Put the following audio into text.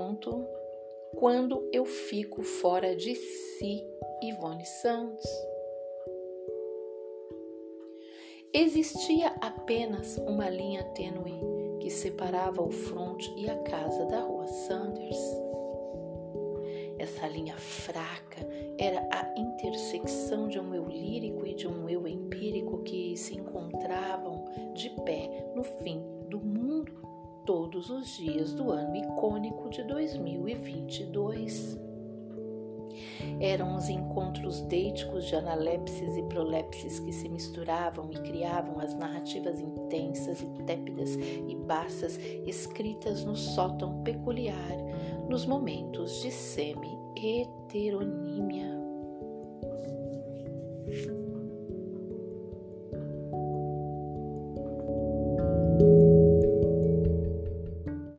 ponto quando eu fico fora de si, Ivone Santos. Existia apenas uma linha tênue que separava o fronte e a casa da rua Sanders. Essa linha fraca era a intersecção de um eu lírico e de um eu empírico que se encontravam de pé no fim do mundo todos os dias do ano icônico de 2022. Eram os encontros deíticos de analepses e prolepses que se misturavam e criavam as narrativas intensas e tépidas e baças escritas no sótão peculiar nos momentos de semi-heteronímia. thank